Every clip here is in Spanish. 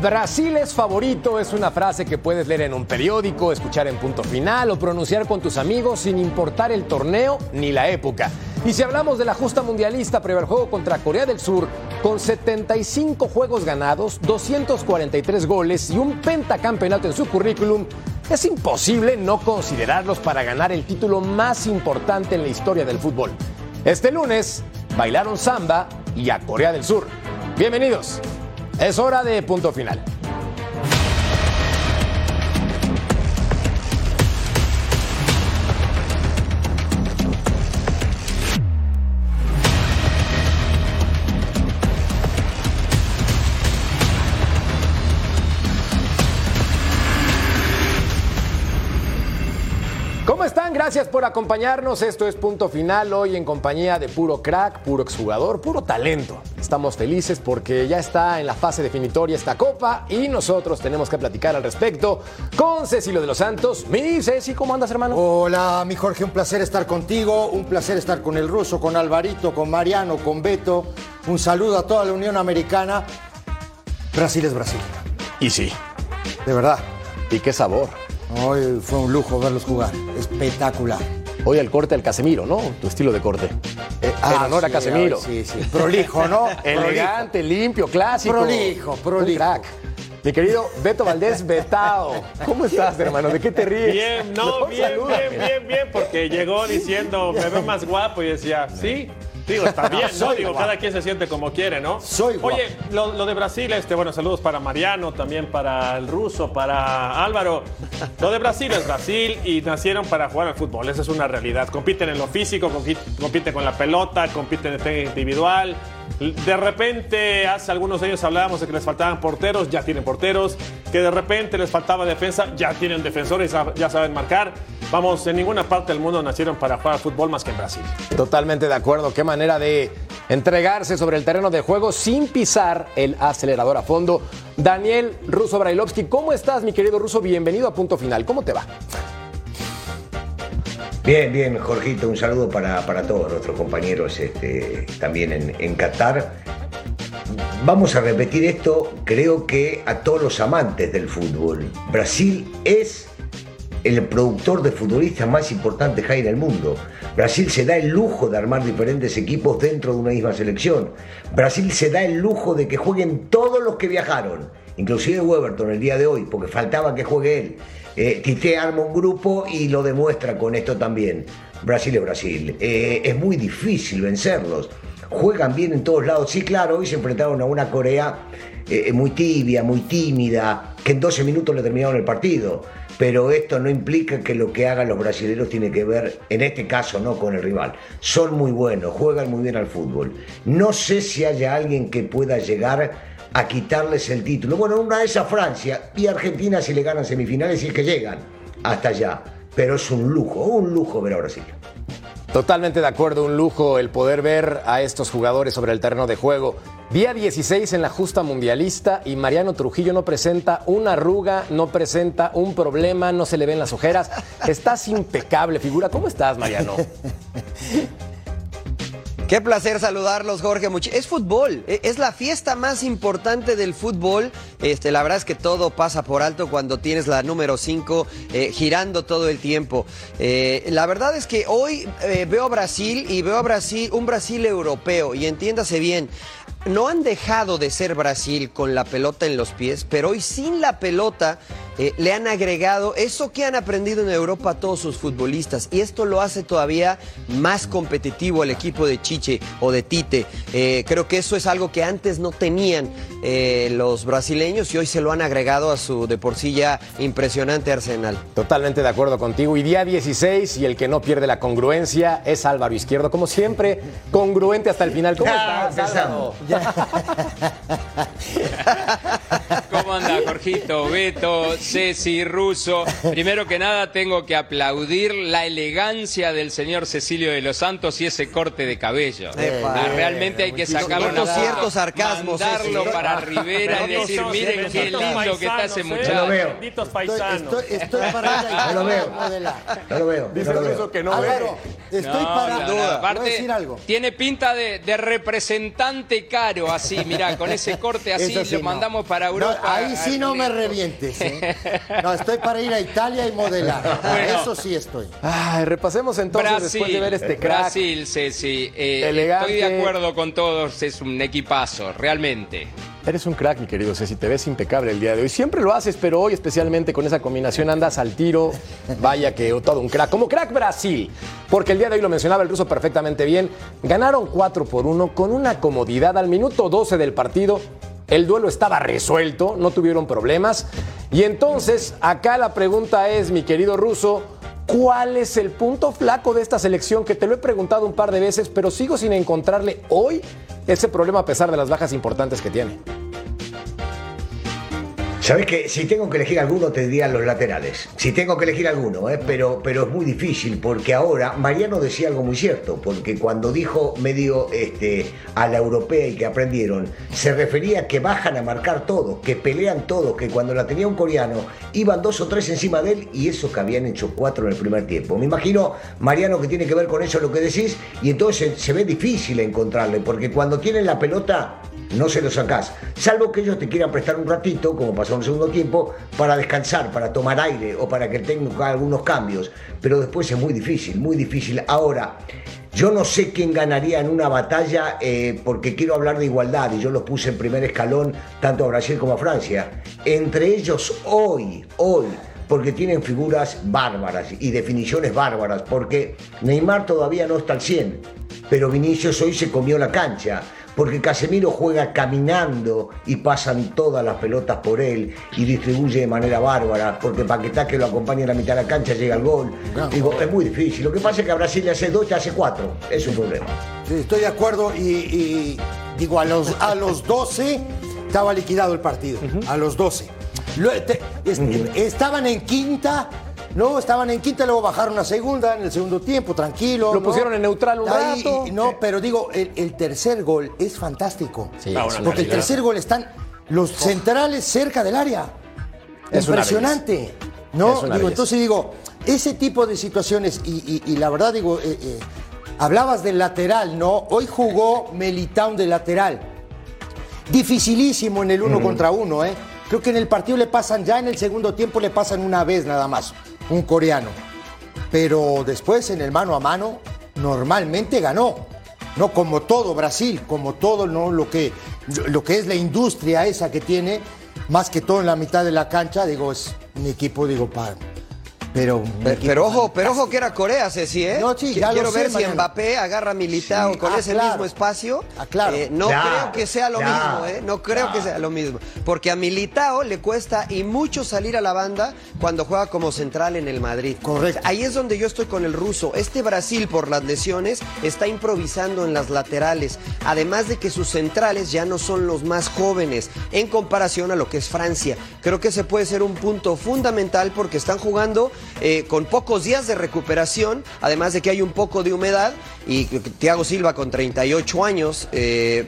Brasil es favorito es una frase que puedes leer en un periódico, escuchar en punto final o pronunciar con tus amigos sin importar el torneo ni la época. Y si hablamos de la justa mundialista previo al juego contra Corea del Sur, con 75 juegos ganados, 243 goles y un pentacampeonato en su currículum, es imposible no considerarlos para ganar el título más importante en la historia del fútbol. Este lunes bailaron samba y a Corea del Sur. Bienvenidos. Es hora de punto final. Gracias por acompañarnos. Esto es Punto Final hoy en compañía de puro crack, puro exjugador, puro talento. Estamos felices porque ya está en la fase definitoria esta copa y nosotros tenemos que platicar al respecto con Cecilio de los Santos. Mi Ceci, ¿cómo andas, hermano? Hola, mi Jorge, un placer estar contigo, un placer estar con el ruso, con Alvarito, con Mariano, con Beto. Un saludo a toda la Unión Americana. Brasil es Brasil. Y sí. De verdad. ¿Y qué sabor? Hoy fue un lujo verlos jugar. Espectacular. Hoy el corte al Casemiro, ¿no? Tu estilo de corte. Eh, en honor a sí, Casemiro. Sí, sí. Prolijo, ¿no? Elegante, limpio, clásico. Prolijo, prolijo. Un crack. Mi querido Beto Valdés Betao. ¿Cómo estás, hermano? ¿De qué te ríes? Bien, no, bien, salúdame. bien, bien, bien, porque llegó diciendo, me veo más guapo y decía, sí. Digo, está bien, ¿no? Soy Digo, cada quien se siente como quiere, ¿no? Soy guapo. Oye, lo, lo de Brasil, este, bueno, saludos para Mariano, también para el ruso, para Álvaro. Lo de Brasil es Brasil y nacieron para jugar al fútbol, esa es una realidad. Compiten en lo físico, compiten, compiten con la pelota, compiten en técnica individual. De repente, hace algunos años hablábamos de que les faltaban porteros, ya tienen porteros. Que de repente les faltaba defensa, ya tienen defensores, ya saben marcar. Vamos, en ninguna parte del mundo nacieron para jugar fútbol más que en Brasil. Totalmente de acuerdo. Qué manera de entregarse sobre el terreno de juego sin pisar el acelerador a fondo. Daniel Russo Brailovsky, ¿cómo estás, mi querido Russo? Bienvenido a Punto Final. ¿Cómo te va? Bien, bien, Jorgito, un saludo para, para todos nuestros compañeros este, también en, en Qatar. Vamos a repetir esto, creo que a todos los amantes del fútbol. Brasil es el productor de futbolistas más importante que hay en el mundo. Brasil se da el lujo de armar diferentes equipos dentro de una misma selección. Brasil se da el lujo de que jueguen todos los que viajaron, inclusive Weberton el día de hoy, porque faltaba que juegue él. Eh, Tite arma un grupo y lo demuestra con esto también. Brasil es Brasil. Eh, es muy difícil vencerlos. Juegan bien en todos lados. Sí, claro, hoy se enfrentaron a una Corea eh, muy tibia, muy tímida, que en 12 minutos le terminaron el partido. Pero esto no implica que lo que hagan los brasileños tiene que ver, en este caso, no con el rival. Son muy buenos, juegan muy bien al fútbol. No sé si haya alguien que pueda llegar a quitarles el título. Bueno, una es a Francia y Argentina si le ganan semifinales y es que llegan hasta allá. Pero es un lujo, un lujo ver a Brasil. Totalmente de acuerdo, un lujo el poder ver a estos jugadores sobre el terreno de juego. Día 16 en la justa mundialista y Mariano Trujillo no presenta una arruga, no presenta un problema, no se le ven las ojeras. Estás impecable, figura. ¿Cómo estás, Mariano? Qué placer saludarlos, Jorge. Es fútbol, e- es la fiesta más importante del fútbol. Este, la verdad es que todo pasa por alto cuando tienes la número 5 girando todo el tiempo. Eh, la verdad es que hoy eh, veo a Brasil y veo a Brasil, un Brasil europeo, y entiéndase bien. No han dejado de ser Brasil con la pelota en los pies, pero hoy sin la pelota eh, le han agregado eso que han aprendido en Europa todos sus futbolistas y esto lo hace todavía más competitivo el equipo de Chiche o de Tite. Eh, creo que eso es algo que antes no tenían eh, los brasileños y hoy se lo han agregado a su de por sí ya impresionante arsenal. Totalmente de acuerdo contigo. Y día 16 y el que no pierde la congruencia es Álvaro Izquierdo. Como siempre, congruente hasta el final. ¿Cómo Ya, estás, Álvaro? ¿Cómo anda, Jorgito, Beto, Ceci, Russo? Primero que nada, tengo que aplaudir la elegancia del señor Cecilio de los Santos y ese corte de cabello. Epa. Ah, Realmente hay que sacarlo Noto ciertos sarcasmos, mandarlo Ceci. para Rivera y decir, miren qué lindo que está ese ¿eh? muchacho. Veo. Benditos Estoy, paisanos. estoy- estoy para No lo veo. No lo veo. Dice no veo. ruso que no Álvaro, ve. estoy No, para. no, no, Voy a aparte, decir algo. tiene pinta de, de representante caro, así, mira, con ese corte así, sí, lo no. mandamos para No, Europa. ahí sí no me revientes. ¿eh? No, estoy para ir a Italia y modelar. Bueno. Eso sí estoy. Ay, repasemos entonces Brasil, después de ver este crack. Brasil, Ceci. eh, Elegante. Estoy de acuerdo con todos, es un equipazo, realmente. Eres un crack, mi querido Ceci, te ves impecable el día de hoy. Siempre lo haces, pero hoy especialmente con esa combinación andas al tiro. Vaya que todo un crack. Como crack Brasil, porque el día de hoy lo mencionaba el ruso perfectamente bien. Ganaron 4 por 1 con una comodidad al minuto 12 del partido. El duelo estaba resuelto, no tuvieron problemas. Y entonces, acá la pregunta es, mi querido ruso, ¿cuál es el punto flaco de esta selección? Que te lo he preguntado un par de veces, pero sigo sin encontrarle hoy ese problema a pesar de las bajas importantes que tiene. Sabes que si tengo que elegir alguno te diría los laterales. Si tengo que elegir alguno, ¿eh? pero, pero es muy difícil porque ahora Mariano decía algo muy cierto, porque cuando dijo medio este, a la europea y que aprendieron, se refería a que bajan a marcar todos, que pelean todos, que cuando la tenía un coreano iban dos o tres encima de él y eso que habían hecho cuatro en el primer tiempo. Me imagino, Mariano, que tiene que ver con eso lo que decís y entonces se ve difícil encontrarle, porque cuando tienen la pelota no se lo sacás, salvo que ellos te quieran prestar un ratito, como pasó segundo tiempo, para descansar, para tomar aire o para que el técnico haga algunos cambios. Pero después es muy difícil, muy difícil. Ahora, yo no sé quién ganaría en una batalla eh, porque quiero hablar de igualdad y yo los puse en primer escalón tanto a Brasil como a Francia. Entre ellos hoy, hoy, porque tienen figuras bárbaras y definiciones bárbaras, porque Neymar todavía no está al 100, pero Vinicius hoy se comió la cancha porque Casemiro juega caminando y pasan todas las pelotas por él y distribuye de manera bárbara, porque Paquetá que lo acompaña en la mitad de la cancha llega al gol. Digo, es muy difícil. Lo que pasa es que a Brasil le hace dos y te hace cuatro. Es un problema. Sí, estoy de acuerdo y, y digo, a los, a los 12 estaba liquidado el partido. A los 12. Lo- te- es- Estaban en quinta. No, estaban en quinta, luego bajaron a segunda en el segundo tiempo, tranquilo. Lo ¿no? pusieron en neutral un Ahí, rato. No, pero digo, el, el tercer gol es fantástico. Sí, es Porque el tercer gol están los centrales cerca del área. Es Impresionante. ¿No? Digo, entonces digo, ese tipo de situaciones, y, y- y la verdad digo, eh, eh, hablabas del lateral, ¿no? Hoy jugó Melitown de lateral. Dificilísimo en el uno contra uno, ¿eh? Creo que en el partido le pasan, ya en el segundo tiempo le pasan una vez nada más, un coreano. Pero después en el mano a mano, normalmente ganó. No como todo Brasil, como todo ¿no? lo, que, lo que es la industria esa que tiene, más que todo en la mitad de la cancha, digo, es un equipo, digo, para. Pero, Pero, ojo, pero ojo que era Corea, Ceci, ¿eh? No, sí, ya lo Quiero sé, ver si. Mbappé agarra a Militao Sí, con ah, ese claro. mismo espacio. Ah, claro. Eh, no Claro, creo que sea lo mismo, ¿eh? No creo que sea lo mismo. Porque a Militao le cuesta y mucho salir a la banda cuando juega como central en el Madrid. Correcto. Ahí es donde yo estoy con el ruso. Este Brasil, por las lesiones, está improvisando en las laterales. Además de que sus centrales ya no son los más jóvenes en comparación a lo que es Francia. Creo que ese puede ser un punto fundamental porque están jugando eh, con pocos días de recuperación, además de que hay un poco de humedad y Thiago Silva con 38 años eh,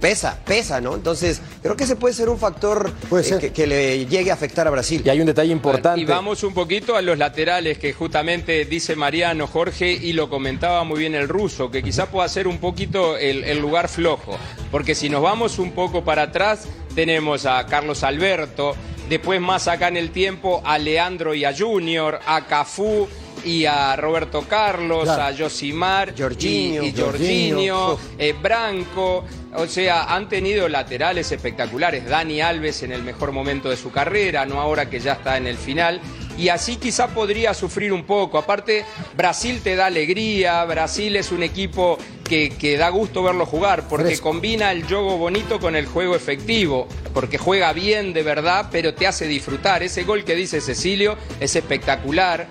pesa, pesa, ¿no? Entonces, creo que ese puede ser un factor Puede eh, ser. que, que le llegue a afectar a Brasil. Y hay un detalle importante. Y vamos un poquito a los laterales que justamente dice Mariano, Jorge, y lo comentaba muy bien el ruso, que quizá pueda ser un poquito el, el lugar flojo. Porque si nos vamos un poco para atrás, tenemos a Carlos Alberto, después más acá en el tiempo a Leandro y a Junior, a Cafú y a Roberto Carlos, Claro. a Josimar, Jorginho. y, y Jorginho. Jorginho, Uf. eh, Branco. O sea, han tenido laterales espectaculares. Dani Alves en el mejor momento de su carrera, no ahora que ya está en el final. Y así quizá podría sufrir un poco. Aparte, Brasil te da alegría, Brasil es un equipo que, que da gusto verlo jugar, porque Fresco. combina el juego bonito con el juego efectivo, porque juega bien de verdad, pero te hace disfrutar. Ese gol que dice Cecilio es espectacular.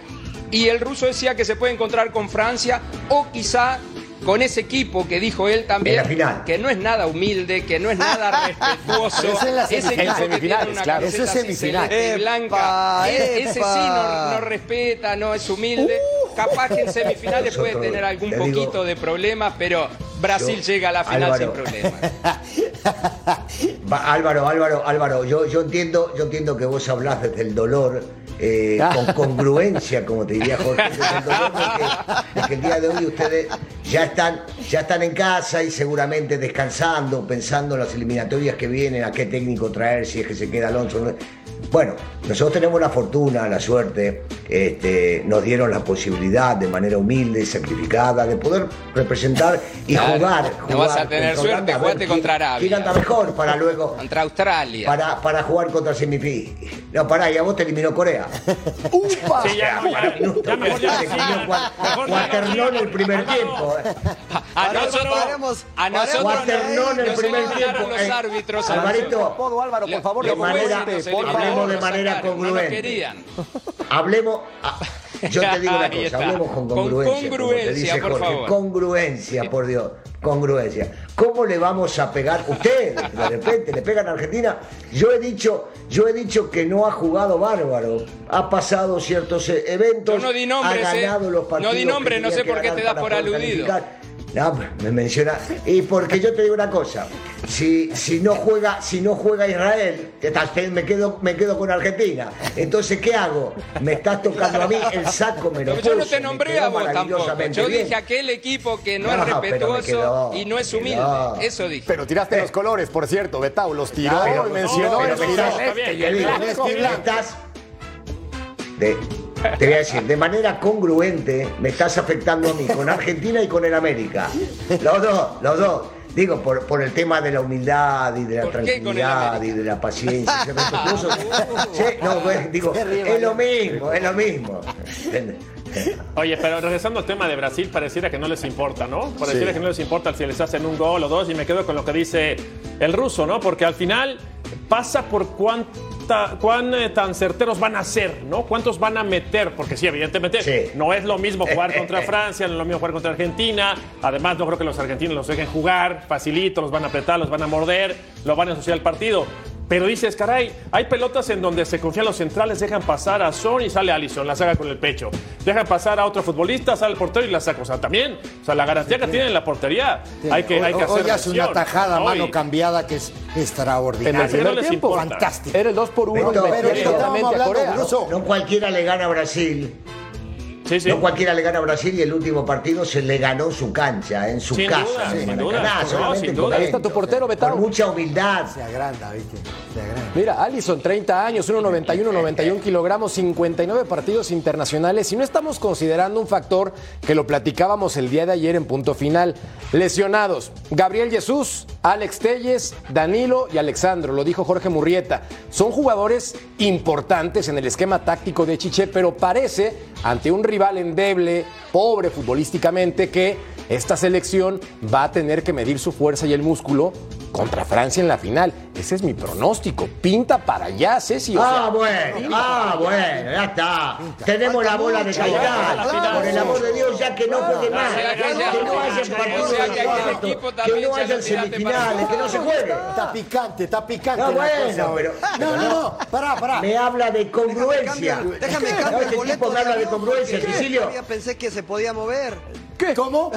Y el ruso decía que se puede encontrar con Francia o quizá con ese equipo que dijo él también, En la final. que no es nada humilde, que no es nada respetuoso. Eso es la ese semifinal. semifinales, una claro. Eso es semifinal. Epa, blanca. E- ese sí no, no respeta, no es humilde. Capaz que en semifinales puede tener algún te digo, poquito de problemas, pero Brasil yo- llega a la final Álvaro. sin problemas. Va, Álvaro, Álvaro, Álvaro, yo, yo entiendo, yo entiendo que vos hablás desde el dolor, eh, con congruencia, como te diría Jorge, de que, el día de hoy ustedes ya están, ya están en casa y seguramente descansando, pensando en las eliminatorias que vienen, a qué técnico traer, si es que se queda Alonso. no- Bueno, nosotros tenemos la fortuna, la suerte, este, nos dieron la posibilidad de manera humilde y sacrificada de poder representar y Claro, jugar. no vas a tener contra suerte, quién- contra Arabia. quién anda mejor para luego Contra Australia. para, para jugar contra semifinal. No, pará, y a vos te eliminó Corea. Sí, ya, no, ya, ya mejor ya Te sí, ya el primer tiempo. A nosotros, a nosotros paremos. Cuaternó en el primer tiempo. los eh. árbitros. Alvarito, Apodo, Álvaro, por favor, de manera- hablemos de manera congruente. querían. Hablemos. yo te digo una cosa, hablemos con Con congruencia. te congruencia, dice por Jorge, favor. Congruencia, por Dios. Congruencia. ¿Cómo le vamos a pegar? Ustedes, de repente, le pegan a Argentina. Yo he dicho, yo he dicho que no ha jugado bárbaro. Ha pasado ciertos eh, eventos. Yo no di nombres, ha ganado eh. los partidos. No di nombres, no sé por qué te das por aludido. calificar. No, me menciona. Y porque yo te digo una cosa, si, si no juega, si no juega Israel, me quedo, me quedo con Argentina. Entonces, ¿qué hago? Me estás tocando a mí, el saco me lo Pero yo no te nombré a vos tampoco. Yo bien. dije aquel equipo que no, No, es respetuoso quedó, y no es humilde. quedó. Eso dije. Pero tiraste los colores, por cierto, Betao, los tiró Pero- y mencionó no, el el Te digo, blanco. estás- de- te voy a decir, de manera congruente me estás afectando a mí con Argentina y con el América. Los dos, los dos. Digo, por, por el tema de la humildad y de la ¿Por qué con el tranquilidad y de la paciencia. Sí, no, pues, digo, es lo mismo, es lo mismo. Oye, pero regresando al tema de Brasil, pareciera que no les importa, ¿no? Pareciera que no les importa si les hacen un gol o dos, y me quedo con lo que dice el ruso, ¿no? Porque al final pasa por cuán eh, tan certeros van a ser, ¿no? ¿Cuántos van a meter? Porque sí, evidentemente Sí. no es lo mismo jugar contra Francia, no es lo mismo jugar contra Argentina. Además, no creo que los argentinos los dejen jugar facilito, los van a apretar, los van a morder, lo van a ensuciar el partido. Pero dices, caray, hay pelotas en donde se confían los centrales, dejan pasar a Son y sale Allison, la saca con el pecho. Dejan pasar a otro futbolista, sale el portero y la saca. O sea, también, o sea, la garantía que tienen en la portería, hay que, hay que Hoy hacer hace una tajada mano cambiada que es En extraordinaria. el primer no tiempo, fantástico. Era el 2 por 1 Pero- pero a Corea. No cualquiera le gana a Brasil. Sí, sí. No cualquiera le gana a Brasil y el último partido se le ganó su cancha, en su Sin casa. duda, sin no, sin duda. Ahí está tu portero, Betao. Con mucha humildad. Se agranda, ¿viste? Se agranda. Mira, Allison, 30 años, 1,91, 91 kilogramos, 59 partidos internacionales y no estamos considerando un factor que lo platicábamos el día de ayer en punto final. Lesionados, Gabriel Jesús, Alex Telles, Danilo y Alexandro, lo dijo Jorge Murrieta. Son jugadores importantes en el esquema táctico de Chiche, pero parece, ante un rival endeble, pobre futbolísticamente, que esta selección va a tener que medir su fuerza y el músculo contra Francia en la final. Ese es mi pronóstico. Pinta para allá, Ceci. o Ah, bueno, ah, bueno, ya está. Tenemos la bola de cristal. Por el amor de Dios, ya que no juegue más. Que no haya o partidos sea, de que no ya haya semifinales, que no se juegue. Está picante, está picante. No, bueno, pero- No, no, no, pará, pará. Me habla de congruencia. déjame el este tipo me habla de congruencia, Cecilio. todavía pensé que se podía mover. ¿Qué? ¿Cómo?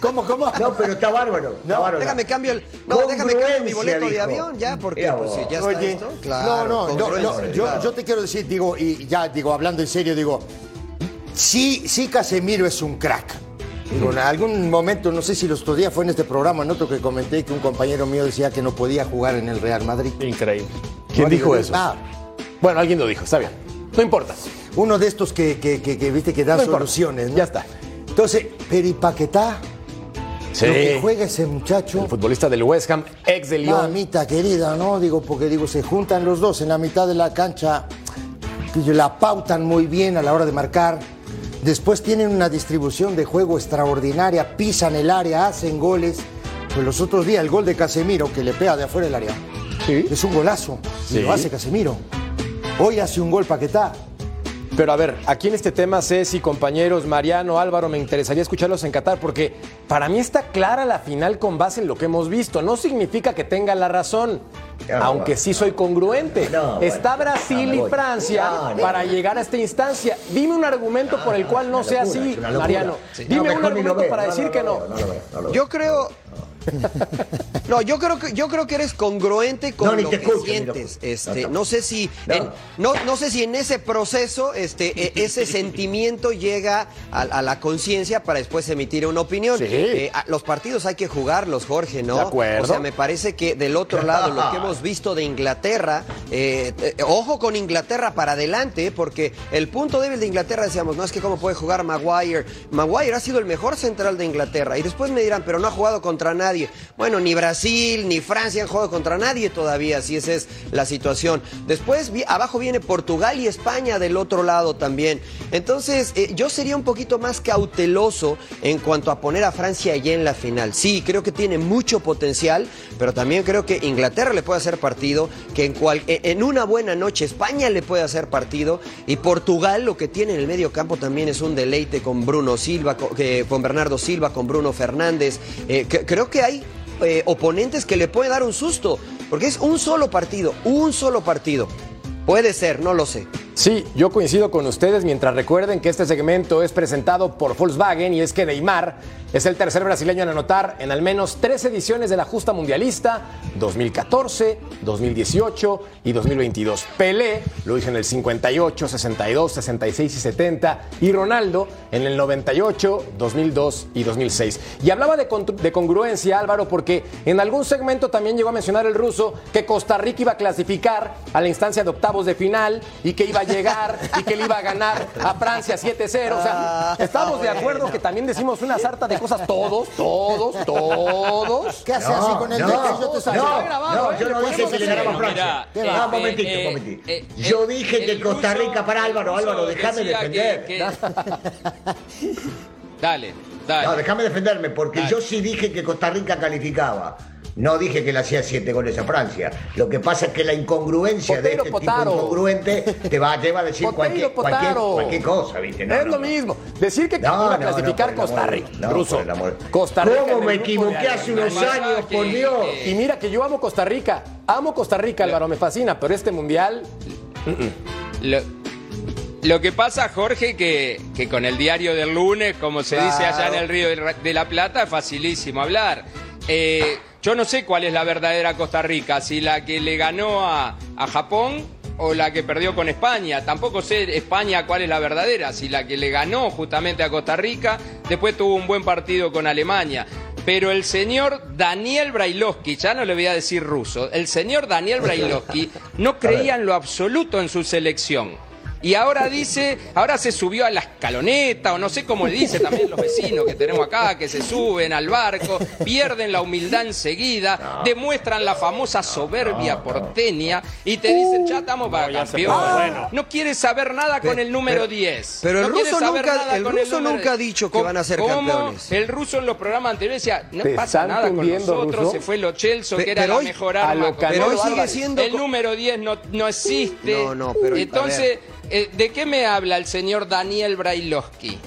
¿Cómo, cómo? No, pero está bárbaro. Está bárbaro. Déjame cambio el, no, déjame cambio mi boleto de avión ya, porque pues, si ya está Oye, esto. no, Claro, no, no, no, congruencia, yo, claro. yo te quiero decir, digo, y ya digo, hablando en serio, digo, sí, sí Casemiro es un crack. Digo, en algún momento, no sé si los otros días fue en este programa, en otro que comenté que un compañero mío decía que no podía jugar en el Real Madrid. Increíble. ¿Quién No, dijo digo, eso? ah, Bueno, alguien lo dijo, está bien. No importa. uno de estos que, que, que- que, viste que da No importa. soluciones. ¿no? Ya está. Entonces, pero y Paquetá, Sí. lo que juega ese muchacho. El futbolista del West Ham, ex de Lyon. Mamita querida, ¿no? Digo, porque digo, se juntan los dos en la mitad de la cancha, que la pautan muy bien a la hora de marcar. Después tienen una distribución de juego extraordinaria, pisan el área, hacen goles. Pues los otros días el gol de Casemiro, que le pega de afuera del área, Sí. es un golazo. Sí. Y lo hace Casemiro. Hoy hace un gol Paquetá. Pero a ver, aquí en este tema, Ceci, compañeros, Mariano, Álvaro, me interesaría escucharlos en Qatar porque para mí está clara la final con base en lo que hemos visto. No significa que tenga la razón, Ya, aunque sí soy congruente. No, bueno. está Brasil No, y. Francia No, no. para llegar a esta instancia. Dime un argumento por el cual no sea locura, así. Mariano. Sí. Dime No, un argumento para no, decir no, que no. Yo creo. No, yo creo que yo creo que eres congruente con No, lo que escucho, ni lo sientes. escucho. Este, No, sé si No. en, no, sé si en ese proceso este, e- ese sentimiento llega a, a la conciencia para después emitir una opinión. Sí. Eh, los partidos hay que jugarlos, Jorge, ¿no? De acuerdo. O sea, me parece que del otro lado lo que hemos visto de Inglaterra, eh, eh, ojo con Inglaterra para adelante, porque el punto débil de Inglaterra decíamos, no es que cómo puede jugar Maguire. Maguire ha sido el mejor central de Inglaterra y después me dirán, pero no ha jugado contra nadie. Bueno, ni Brasil ni Francia han jugado contra nadie todavía, si esa es la situación. Después abajo viene Portugal y España del otro lado también. Entonces, eh, yo sería un poquito más cauteloso en cuanto a poner a Francia allí en la final. Sí, creo que tiene mucho potencial, pero también creo que Inglaterra le puede hacer partido, que en, cual- eh, en una buena noche España le puede hacer partido y Portugal lo que tiene en el medio campo también es un deleite con Bruno Silva, con, que- con Bernardo Silva, con Bruno Fernández. Eh, creo que hay eh, oponentes que le puede dar un susto, porque es un solo partido, un solo partido. Puede ser, no lo sé. Sí, yo coincido con ustedes mientras recuerden que este segmento es presentado por Volkswagen y es que Neymar es el tercer brasileño en anotar en al menos tres ediciones de la justa mundialista, 2014, 2018 y 2022. Pelé lo hizo en el 58, 62, 66 y 70 y Ronaldo en el 98, 2002 y 2006. Y hablaba de, de congruencia Álvaro porque en algún segmento también llegó a mencionar el ruso que Costa Rica iba a clasificar a la instancia de octavos de final y que iba a llegar y que le iba a ganar a Francia 7-0. O sea, estamos de acuerdo que también decimos una sarta de cosas todos, todos, todos. ¿Qué hace así con el no, dedo? Yo te no. Está grabado, no, ¿eh? yo no dije que le ganaba a Mira, Francia. eh, Ah, eh, un momentito, eh, un momentito. eh, Yo el- dije que Costa Rica para Álvaro, Álvaro, déjame defender. que- que- Dale, dale. No, déjame defenderme, porque Dale. yo sí dije que Costa Rica calificaba. No dije que le hacía siete goles a Francia. Lo que pasa es que la incongruencia de este Potaro. tipo incongruente te va, te va a decir Potero, cualquier, cualquier, cualquier cosa, ¿viste? No, es no, lo no. mismo. Decir que No, iba a no, clasificar Costa Rica. ruso. Costa Rica. ¿Cómo me equivoqué de- hace unos años, por Dios? Y mira que yo amo Costa Rica. Amo Costa Rica, Álvaro, me fascina, pero este mundial. Lo, lo que pasa, Jorge, que, que con el diario del lunes, como se dice allá en el Río de la Plata, es facilísimo hablar. Eh, yo no sé cuál es la verdadera Costa Rica, si la que le ganó a, a Japón o la que perdió con España. Tampoco sé España cuál es la verdadera, si la que le ganó justamente a Costa Rica, después tuvo un buen partido con Alemania. Pero el señor Daniel Brailovsky, ya no le voy a decir ruso, el señor Daniel Brailovsky no creía en lo absoluto en su selección. Y ahora dice, ahora se subió a la escaloneta, o no sé cómo le dice también los vecinos que tenemos acá, que se suben al barco, pierden la humildad enseguida, demuestran la famosa soberbia porteña y te dicen, ya estamos para campeón. No quiere saber nada con el número 10. pero el No ruso nunca- el ruso número nunca ha 10. dicho que van a ser ¿Cómo? campeones. El ruso en los programas anteriores decía, no pasa nada con nosotros, ruso. se fue lo Chelsea, Pe- que era la mejor arma. Pero hoy sigue siendo. El número 10 no, no existe. No, no, pero, a Entonces, eh, ¿de qué me habla el señor Daniel Brailovsky?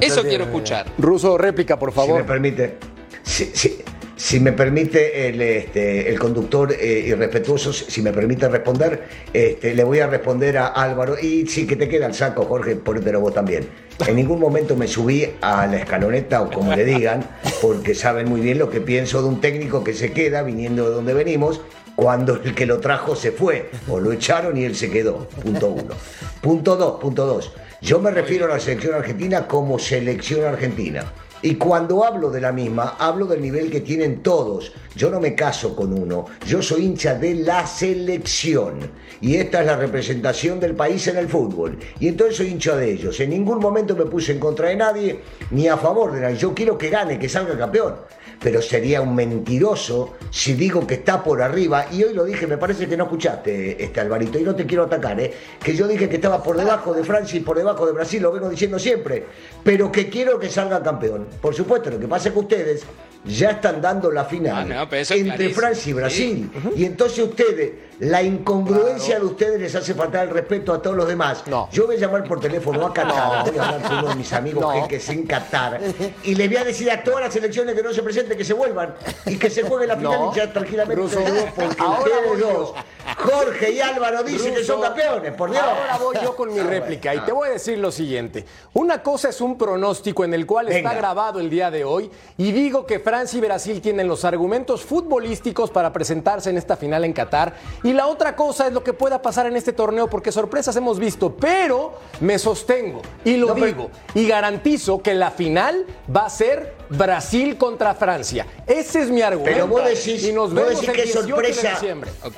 Eso quiero escuchar. Ruso, réplica, por Si me favor. permite. Si, si- si me permite el, este, el conductor eh, irrespetuoso, si me permite responder, este, le voy a responder a Álvaro. Y sí que te queda el saco, Jorge, ponértelo vos también. En ningún momento me subí a la escaloneta o como le digan, porque saben muy bien lo que pienso de un técnico que se queda viniendo de donde venimos cuando el que lo trajo se fue o lo echaron y él se quedó. Punto uno. Punto dos, punto dos. Yo me refiero a la selección argentina como selección argentina. Y cuando hablo de la misma, hablo del nivel que tienen todos. Yo no me caso con uno, yo soy hincha de la selección. Y esta es la representación del país en el fútbol. Y entonces soy hincha de ellos. En ningún momento me puse en contra de nadie ni a favor de nadie. Yo quiero que gane, que salga campeón pero sería un mentiroso si digo que está por arriba. Y hoy lo dije, me parece que no escuchaste, este Alvarito, y no te quiero atacar, ¿eh? que yo dije que estaba por debajo de Francia y por debajo de Brasil, lo vengo diciendo siempre, pero que quiero que salga campeón. Por supuesto, lo que pasa es que ustedes ya están dando la final Ah, no, pero eso es entre. Francia y Brasil. Y entonces ustedes, la incongruencia de ustedes les hace faltar el respeto a todos los demás. No. Yo voy a llamar por teléfono a Qatar, voy a hablar con uno de mis amigos No. jeques en Qatar, y le voy a decir a todas las selecciones que no se presenten que se vuelvan y que se juegue la final No. y ya tranquilamente Ruso, porque ahora ustedes dos, Jorge y Álvaro, dicen que son campeones, por Dios. Ahora voy yo con mi réplica y te voy a decir lo siguiente. Una cosa es un pronóstico en el cual Venga. está grabado el día de hoy y digo que Francia y Brasil tienen los argumentos futbolísticos para presentarse en esta final en Qatar. Y la otra cosa es lo que pueda pasar en este torneo porque sorpresas hemos visto, pero me sostengo y lo No, pero- digo y garantizo que la final va a ser Brasil contra Francia. Ese es mi argumento. Pero vos decís, y nos vos vemos decís el que es 18 de sorpresa,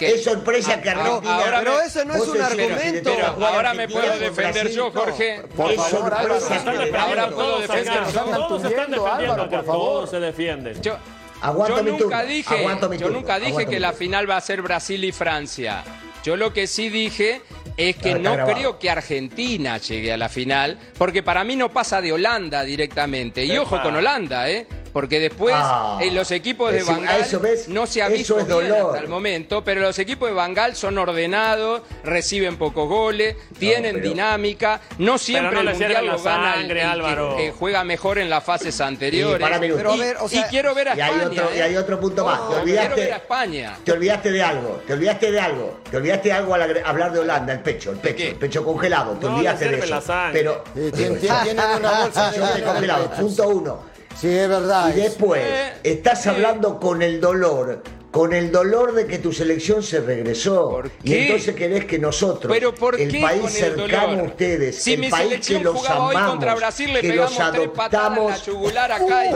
es sorpresa que Ah, Argentina... ahora Pero me- eso no es un argumento. Ahora me puedo defender Brasil, yo, Jorge. Por es favor, sorpresa defendiendo, Ahora puedo defender. están defendiendo Álvaro, por favor. todos se defienden. Yo, nunca dije, yo nunca que la final va a ser Brasil y Francia. Yo lo que sí dije es que No, grabado. creo que Argentina llegue a la final, porque para mí no pasa de Holanda directamente. Y Epa. ojo con Holanda, ¿eh? Porque después Ah, eh, los equipos de a Bangal no se ha visto es bien hasta el momento, pero los equipos de Bangal son ordenados, reciben pocos goles, tienen pero- dinámica, no siempre no el mundial lo gana el- sangre, el que, Álvaro. eh, juega mejor en las fases anteriores. para minutos. Pero a ver, o sea, y quiero ver a Y hay España. otro, y ¿eh? hay otro punto más. No, te quiero ver a olvidaste, España. te olvidaste de algo. Te olvidaste de algo. Te olvidaste de algo al agre- hablar de Holanda, el pecho, el pecho, el pecho congelado. Te No, olvidaste de eso. Pero tienen una bolsa de congelado. Punto uno. Sí, es verdad. Y después Eh, estás eh. hablando con el dolor, con el dolor de que tu selección se regresó. ¿Por Y entonces querés que nosotros, Pero ¿por el país el cercano dolor? a ustedes, Si el país que los amamos, contra Brasil, le que los la adoptamos, y no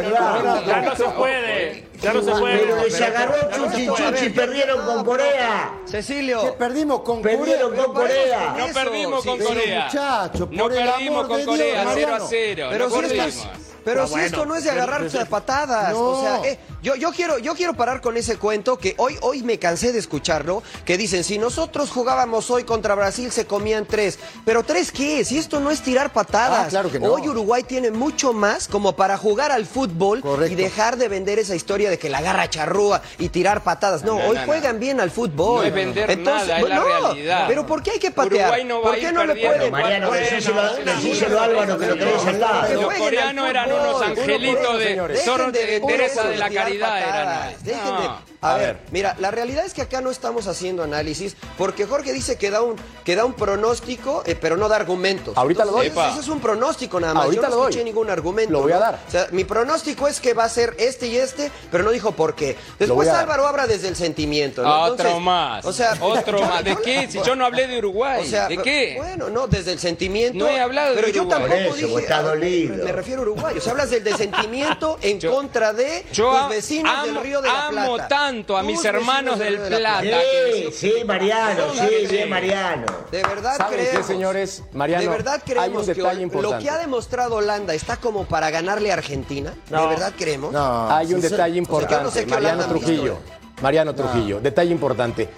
verdad. Ya no se puede. Ya no se puede. pero les Pero- agarró chuchi chuchi, perdieron con Corea. Cecilio. Que perdimos con Perdieron Corea. con Corea. No perdimos sí, con pero Corea. muchachos, no por el perdimos con Corea, Dios, 0 a Mariano. 0. Pero, no si perdimos. esto, pero Ah, si bueno, esto no es de agarrarse a patadas. No. O sea, eh, yo, yo, quiero, yo quiero parar con ese cuento que hoy, hoy me cansé de escucharlo, que dicen, si nosotros jugábamos hoy contra Brasil se comían tres. Pero tres qué? Si esto no es tirar patadas. Ah, claro que no. Hoy Uruguay tiene mucho más como para jugar al fútbol Correcto. y dejar de vender esa historia de que la garra charrúa y tirar patadas. No, No, hoy no, no. juegan bien al fútbol. No es vender nada, es la realidad. Pero ¿por qué hay que patear? Uruguay no va ¿Por a qué ir no le pueden? Mariano, Bueno, decíselo, a- bueno, decíselo a Álvaro que lo tenés al Que lado. Los jueguen al coreanos eran unos angelitos de, señores. son de Teresa de la Caridad eran. No. A, A ver, ver. mira, la realidad es que acá no estamos haciendo análisis porque Jorge dice que da un, que da un pronóstico, eh, pero no da argumentos. Ahorita lo doy. Entonces, Ese es un pronóstico nada más. Ahorita Yo no lo doy. escuché ningún argumento. Lo voy a ¿no? dar. O sea, mi pronóstico es que va a ser este y este, pero no dijo por qué. Después. Álvaro habla desde el sentimiento. ¿no? Otro Entonces, más. O sea, Otro yo- más. ¿De yo- qué? Si yo no hablé de Uruguay. o sea, ¿De qué? Bueno, no, desde el sentimiento. No he hablado de Pero yo Uruguay. tampoco Por eso, dije. está dolido. Me refiero a Uruguay. O sea, hablas del, del sentimiento en Yo- contra de Yo tus am- vecinos amo, del Río de la Plata. amo tanto a mis hermanos del Plata. Sí, sí, Mariano, sí, bien, Mariano. De verdad ¿Saben qué, creemos. señores? Mariano, de verdad hay creemos un que detalle lo importante. que ha demostrado Holanda está como para ganarle a Argentina. De verdad creemos. No, Hay un sí, sí. detalle importante, no sé qué Mariano Trujillo. visto, Mariano Trujillo, detalle importante.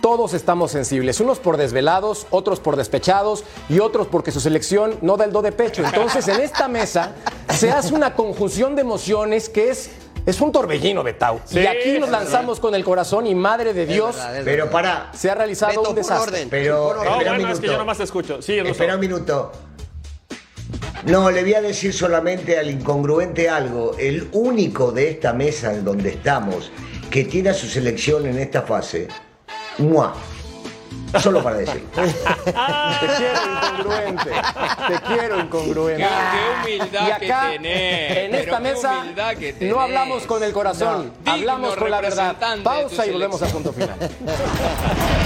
Todos estamos sensibles, unos por desvelados, otros por despechados y otros porque su selección no da el do de pecho. Entonces, en esta mesa se hace una conjunción de emociones que es, es un torbellino, Betau. Sí, y aquí nos lanzamos con el corazón y madre de Dios, verdad, es Pero para, se ha realizado Beto, un desastre. orden. pero. No, espera un es que minuto. yo nomás te escucho. Sí. Espera un minuto. No, le voy a decir solamente al incongruente algo. El único de esta mesa en donde estamos que tiene a su selección en esta fase, ¡mua! Solo para decir. Te quiero incongruente. Te quiero incongruente. Qué, qué humildad Y acá, que tenés. en esta mesa, humildad que tenés. no hablamos con el corazón, No. hablamos con la verdad. Pausa y volvemos a punto final.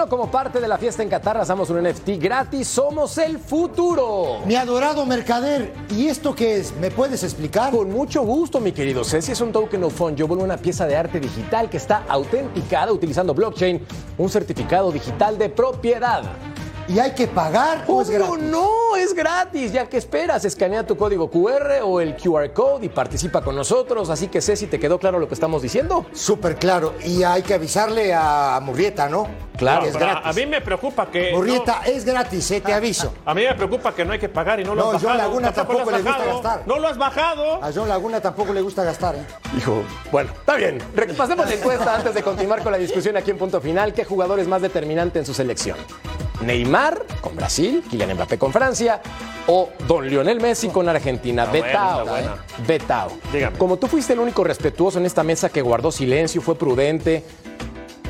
Bueno, como parte de la fiesta en Qatar, lanzamos un NFT gratis. Somos el futuro. Mi adorado mercader, ¿y esto qué es? ¿Me puedes explicar? Con mucho gusto, mi querido Ceci. Es un token of fund. Yo vuelvo una pieza de arte digital que está autenticada utilizando blockchain, un certificado digital de propiedad. ¿Y hay que pagar o es gratis? no, es gratis. Ya que esperas, escanea tu código QR o el QR code y participa con nosotros. Así que Ceci, ¿te quedó claro lo que estamos diciendo? Súper claro. Y hay que avisarle a Murrieta, ¿no? Claro, es a- gratis. A mí me preocupa que. Murrieta, es gratis, eh, te aviso. no, a mí me preocupa que no hay que pagar y no lo No, has John bajado. Laguna tampoco lo has le gusta gastar. No lo has bajado. A John Laguna tampoco le gusta gastar, ¿eh? Hijo, bueno, está bien. Repasemos la encuesta antes de continuar con la discusión aquí en punto final. ¿Qué jugador es más determinante en su selección? ¿Neymar con Brasil, Kylian Mbappé con Francia o Don Lionel Messi con Argentina? Está buena, Betao, está buena. ¿eh? Betao. Dígame. Como tú fuiste el único respetuoso en esta mesa que guardó silencio, fue prudente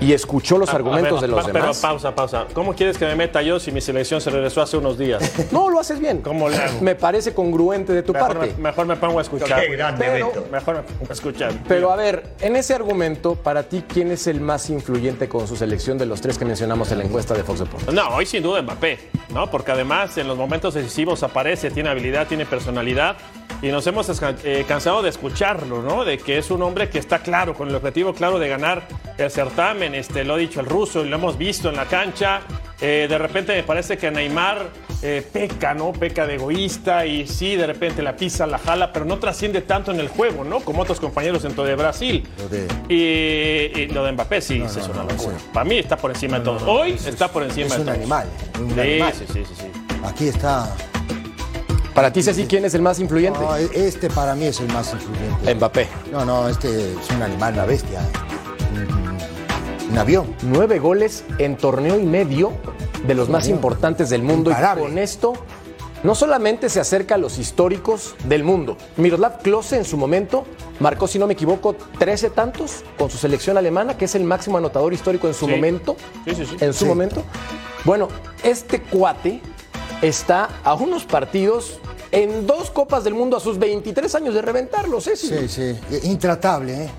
y escuchó los A- a argumentos ver, de los pa- demás. Pero pausa, pausa. ¿Cómo quieres que me meta yo si mi selección se regresó hace unos días? No, lo haces bien. ¿Cómo le hago? Me parece congruente de tu Mejor parte. me, mejor me pongo a escuchar. Qué grande Pero-. Mejor me pongo a escuchar. Pero a ver, en ese argumento, para ti, ¿quién es el más influyente con su selección de los tres que mencionamos en la encuesta de Fox Sports? No, hoy sin duda Mbappé, ¿no? Porque además en los momentos decisivos aparece, tiene habilidad, tiene personalidad y nos hemos eh, cansado de escucharlo, ¿no? De que es un hombre que está claro, con el objetivo claro de ganar el certamen, este, lo ha dicho el ruso y lo hemos visto en la cancha. Eh, de repente me parece que Neymar eh, peca, ¿no? Peca de egoísta y sí, de repente la pisa, la jala, pero no trasciende tanto en el juego, ¿no? Como otros compañeros dentro de Brasil. Lo de- Y, y lo de Mbappé sí, sí es una locura. Para mí está por encima de todo. Hoy está por encima Es de un todo. animal, un Sí, animal. sí, sí, sí, sí. Aquí está. Para ti, Ceci, ¿quién es el más influyente? No, e- este para mí es el más influyente. Mbappé. No, no, este es un animal, una bestia. Un, un avión. Nueve goles en torneo y medio de los más importantes del mundo. Imparable. Y con esto, no solamente se acerca a los históricos del mundo. Miroslav Klose en su momento marcó, si no me equivoco, 13 tantos con su selección alemana, que es el máximo anotador histórico en su Sí. momento. Sí, sí, sí. En su Sí. momento. Bueno, este cuate está a unos partidos en dos Copas del Mundo a sus 23 años de reventarlos, ¿eh? Sí, sí. Intratable, ¿eh?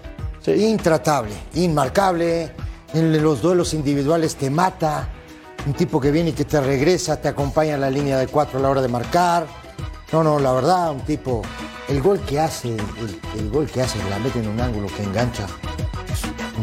Sí. Intratable, inmarcable. En los duelos individuales te mata. Un tipo que viene y que te regresa, te acompaña en la línea de cuatro a la hora de marcar. No, no, la verdad, un tipo. El gol que hace, el, el gol que hace, la mete en un ángulo que engancha.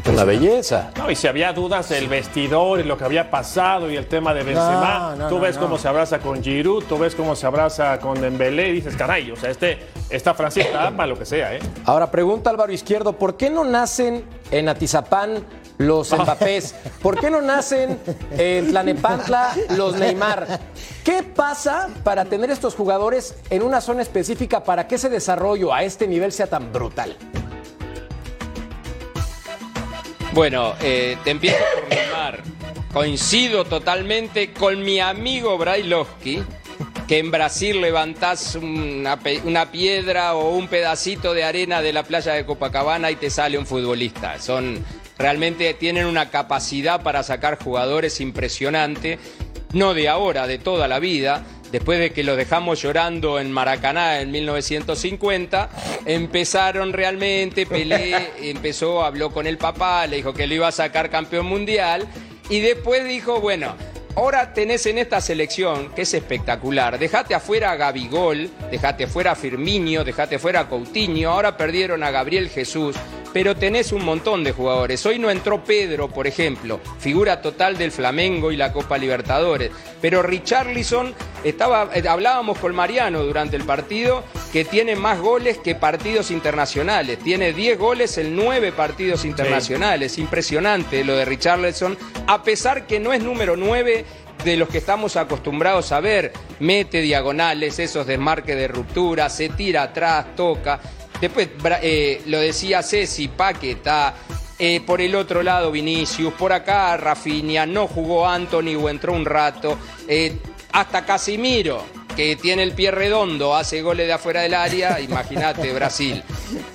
Una belleza. No, y si había dudas del vestidor y lo que había pasado y el tema de Benzema, No, no, tú ves no. cómo se abraza con Giroud, tú ves cómo se abraza con Dembélé y dices, caray, o sea, este, esta Francita ama lo que sea, ¿eh? Ahora pregunta Álvaro Izquierdo, ¿por qué no nacen en Atizapán los Mbappés? ¿Por qué no nacen en Tlanepantla los Neymar? ¿Qué pasa para tener estos jugadores en una zona específica para que ese desarrollo a este nivel sea tan brutal? Bueno, eh, te empiezo por Neymar. Coincido totalmente con mi amigo Brailovsky, que en Brasil levantás una, una piedra o un pedacito de arena de la playa de Copacabana y te sale un futbolista. Son realmente tienen una capacidad para sacar jugadores impresionante, no de ahora, de toda la vida. Después de que los dejamos llorando en Maracaná en 1950, empezaron realmente, Pelé empezó, habló con el papá, le dijo que lo iba a sacar campeón mundial y después dijo, bueno, ahora tenés en esta selección, que es espectacular, dejate afuera a Gabigol, dejate fuera a Firmino, dejate fuera a Coutinho, ahora perdieron a Gabriel Jesús, pero tenés un montón de jugadores. Hoy no entró Pedro, por ejemplo, figura total del Flamengo y la Copa Libertadores, pero Richarlison estaba eh, hablábamos con Mariano durante el partido que tiene más goles que partidos internacionales, tiene 10 goles en 9 partidos internacionales, impresionante lo de Richarlison, a pesar que no es número 9 de los que estamos acostumbrados a ver. Mete diagonales, esos desmarques de ruptura, se tira atrás, toca. Después eh, lo decía Ceci, Paqueta. Eh, por el otro lado Vinicius, por acá Rafinha, no jugó Anthony o entró un rato, eh, hasta Casimiro, que tiene el pie redondo, hace goles de afuera del área, imagínate Brasil.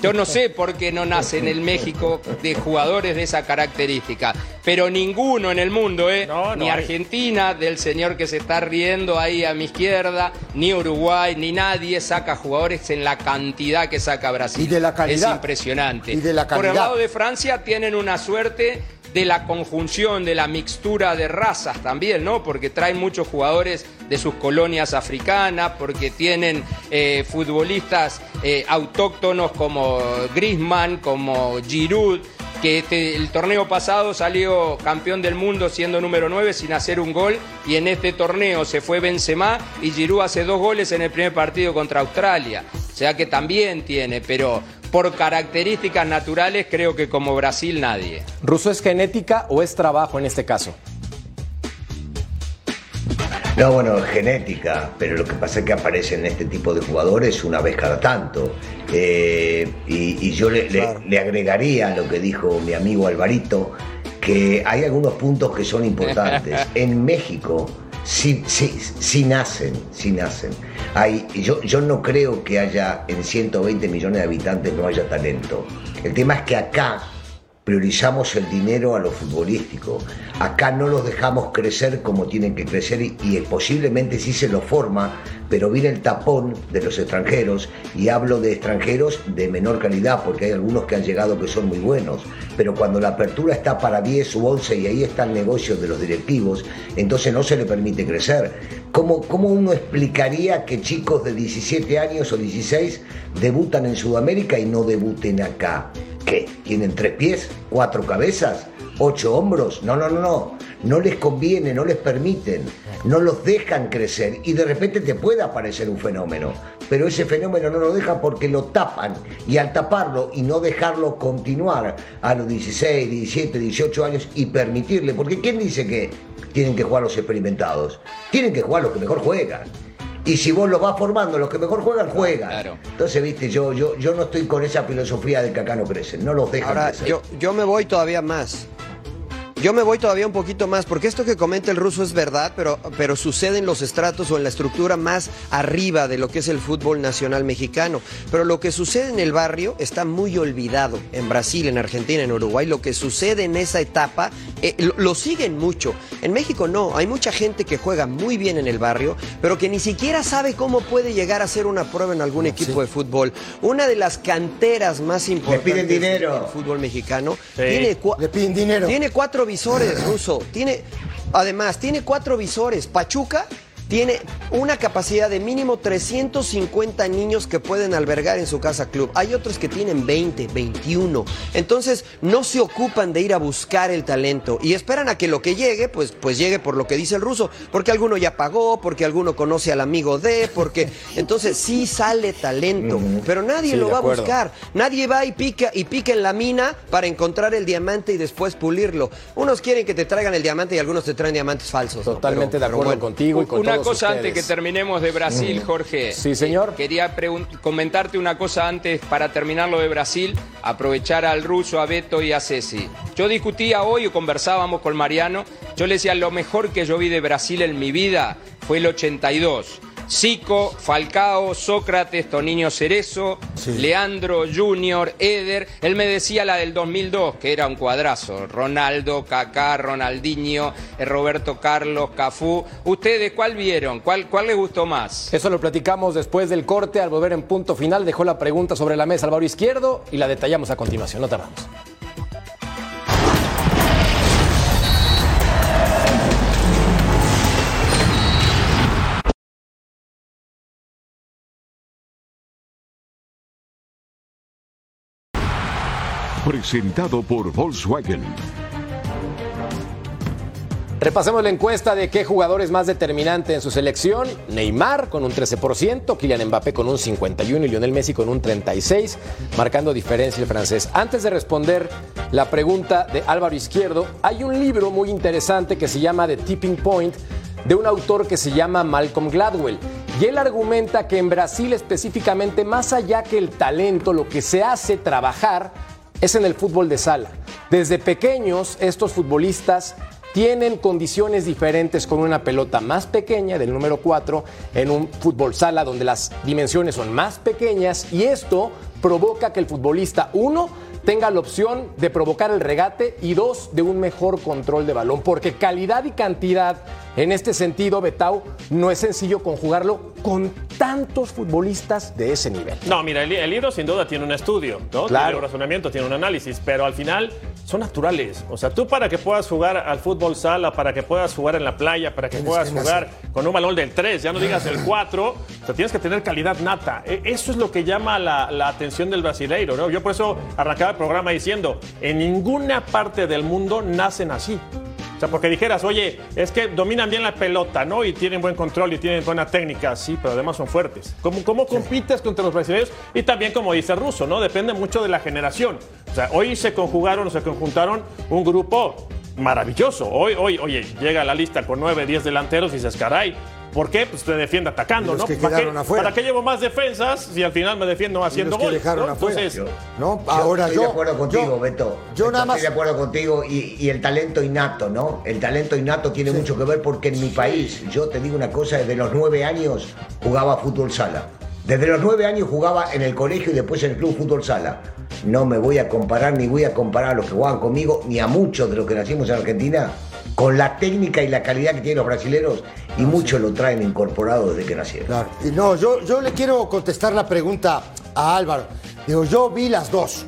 Yo no sé por qué no nace en el México de jugadores de esa característica, pero ninguno en el mundo, ¿eh? ni Argentina, del señor que se está riendo ahí a mi izquierda, ni Uruguay, ni nadie saca jugadores en la cantidad que saca Brasil. Y de la calidad. Es impresionante. Y de la Por el calidad. lado de Francia tienen una suerte de la conjunción, de la mixtura de razas también, ¿no? Porque traen muchos jugadores de sus colonias africanas, porque tienen eh, futbolistas eh, autóctonos como Griezmann, como Giroud, que el torneo pasado salió campeón del mundo siendo número 9 sin hacer un gol y en este torneo se fue Benzema y Giroud hace dos goles en el primer partido contra Australia. O sea que también tiene, pero por características naturales creo que como Brasil nadie. ¿Ruso es genética o es trabajo en este caso? No, bueno, es genética, pero lo que pasa es que aparecen este tipo de jugadores una vez cada tanto. Eh, y, y yo le, le- le agregaría a lo que dijo mi amigo Alvarito, que hay algunos puntos que son importantes. En México sí, sí, sí nacen, nacen. Hay, yo, yo no creo que haya en 120 millones de habitantes no haya talento. El tema es que acá priorizamos el dinero a lo futbolístico. Acá no los dejamos crecer como tienen que crecer y, y posiblemente sí se lo forma, pero viene el tapón de los extranjeros y hablo de extranjeros de menor calidad porque hay algunos que han llegado que son muy buenos, pero cuando la apertura está para 10 u 11 y ahí está el negocio de los directivos, entonces no se le permite crecer. ¿Cómo, cómo uno explicaría que chicos de 17 años o 16 debutan en Sudamérica y no debuten acá? ¿Qué? ¿Tienen tres pies? ¿Cuatro cabezas? ¿Ocho hombros? No, no, no, no. No les conviene, no les permiten, no los dejan crecer y de repente te puede aparecer un fenómeno. Pero ese fenómeno no lo deja porque lo tapan y al taparlo y no dejarlo continuar a los 16, 17, 18 años y permitirle, porque ¿quién dice que tienen que jugar los experimentados? Tienen que jugar los que mejor juegan. Y si vos los vas formando, los que mejor juegan, juegan. Claro. Entonces, viste, yo, yo, yo no estoy con esa filosofía de que acá no crecen, no los dejan Ahora, crecer. yo, yo me voy todavía más. Yo me voy todavía un poquito más, porque esto que comenta el ruso es verdad, pero, pero sucede en los estratos o en la estructura más arriba de lo que es el fútbol nacional mexicano. Pero lo que sucede en el barrio está muy olvidado en Brasil, en Argentina, en Uruguay. Lo que sucede en esa etapa eh, lo, lo siguen mucho. En México no, hay mucha gente que juega muy bien en el barrio, pero que ni siquiera sabe cómo puede llegar a hacer una prueba en algún equipo de fútbol. Una de las canteras más importantes del fútbol mexicano Sí. tiene, Le piden dinero. tiene cuatro visores, Ruso. Tiene, además, tiene cuatro visores. Pachuca tiene una capacidad de mínimo 350 niños que pueden albergar en su casa club. Hay otros que tienen 20, 21. Entonces, no se ocupan de ir a buscar el talento y esperan a que lo que llegue, pues, pues llegue por lo que dice el ruso. Porque alguno ya pagó, porque alguno conoce al amigo de, porque. Entonces, sí sale talento, pero nadie Sí, lo va a buscar. Nadie va y pica y pica en la mina para encontrar el diamante y después pulirlo. Unos quieren que te traigan el diamante y algunos te traen diamantes falsos. ¿no? Totalmente Pero- de acuerdo bueno. contigo y con Una todos cosa antes que terminemos de Brasil, Jorge. Sí, señor. Eh, quería comentarte una cosa antes para terminar lo de Brasil, aprovechar al ruso, a Beto y a Ceci. Yo discutía hoy o conversábamos con Mariano, yo le decía lo mejor que yo vi de Brasil en mi vida fue el 82. Zico, Falcao, Sócrates, Toniño Cerezo, Leandro, Junior, Eder. Él me decía la del 2002, que era un cuadrazo. Ronaldo, Kaká, Ronaldinho, eh, Roberto Carlos, Cafú. ¿Ustedes cuál vieron? ¿Cuál, cuál les gustó más? Eso lo platicamos después del corte. Al volver en punto final, dejó la pregunta sobre la mesa Álvaro Izquierdo y la detallamos a continuación. No tardamos. Presentado por Volkswagen. Repasemos la encuesta de qué jugador es más determinante en su selección. Neymar con un 13%, Kylian Mbappé con un 51% y Lionel Messi con un 36%, marcando diferencia el francés. Antes de responder la pregunta de Álvaro Izquierdo, hay un libro muy interesante que se llama The Tipping Point de un autor que se llama Malcolm Gladwell. Y él argumenta que en Brasil específicamente, más allá que el talento, lo que se hace trabajar es en el fútbol de sala. Desde pequeños, estos futbolistas tienen condiciones diferentes con una pelota más pequeña del número 4 en un fútbol sala donde las dimensiones son más pequeñas y esto provoca que el futbolista, uno, tenga la opción de provocar el regate y dos, de un mejor control de balón, porque calidad y cantidad en este sentido, Betau, no es sencillo conjugarlo con tantos futbolistas de ese nivel. No, mira, el, el libro sin duda tiene un estudio, ¿no? Claro. Tiene un razonamiento, tiene un análisis, pero al final son naturales. O sea, tú para que puedas jugar al fútbol sala, para que puedas jugar en la playa, para que puedas que jugar con un balón del 3, ya no digas el 4, o sea, tienes que tener calidad nata. E- Eso es lo que llama la, la atención del brasileiro, ¿no? Yo por eso arrancaba el programa diciendo, en ninguna parte del mundo nacen así. O sea, porque dijeras, oye, es que dominan bien la pelota, ¿no? Y tienen buen control y tienen buena técnica, sí, pero además son fuertes. ¿Cómo, cómo compites contra los brasileños? Y también, como dice Russo, ¿no? Depende mucho de la generación. O sea, hoy se conjugaron o se conjuntaron un grupo maravilloso. Hoy, hoy, oye, llega a la lista con 9, 10 delanteros y dices, caray, ¿por qué? Pues te defiende atacando, ¿no? que ¿Para, qué, quedaron afuera. ¿Para qué llevo más defensas si al final me defiendo haciendo goles? ¿no? Entonces, ¿no? Yo Ahora estoy yo. de acuerdo contigo, yo- Beto. Yo Beto, nada más. Estoy de acuerdo contigo y, y el talento innato, ¿no? El talento innato tiene mucho que ver porque en mi país, yo te digo una cosa, desde los nueve años jugaba fútbol sala. Desde los nueve años jugaba en el colegio y después en el club fútbol sala. No me voy a comparar ni voy a comparar a los que juegan conmigo ni a muchos de los que nacimos en Argentina con la técnica y la calidad que tienen los brasileros y muchos lo traen incorporado desde que nacieron. Claro. Y no, yo, yo le quiero contestar la pregunta a Álvaro. Digo, yo vi las dos.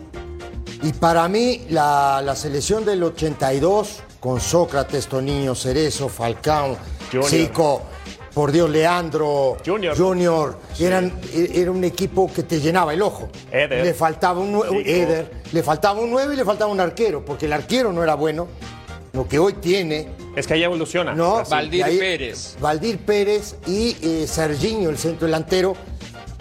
Y para mí, la, la selección del 82, con Sócrates, Toniño, Cerezo, Falcao. Zico, por Dios, Leandro, Junior. Junior, eran, e- era un equipo que te llenaba el ojo. Eder. Le faltaba un Zico. Eder, le faltaba un 9 y le faltaba un arquero, porque el arquero no era bueno. Lo que hoy tiene, es que ahí evoluciona. ¿no? Valdir ahí- Pérez. Valdir Pérez y eh, Serginho, el centro delantero,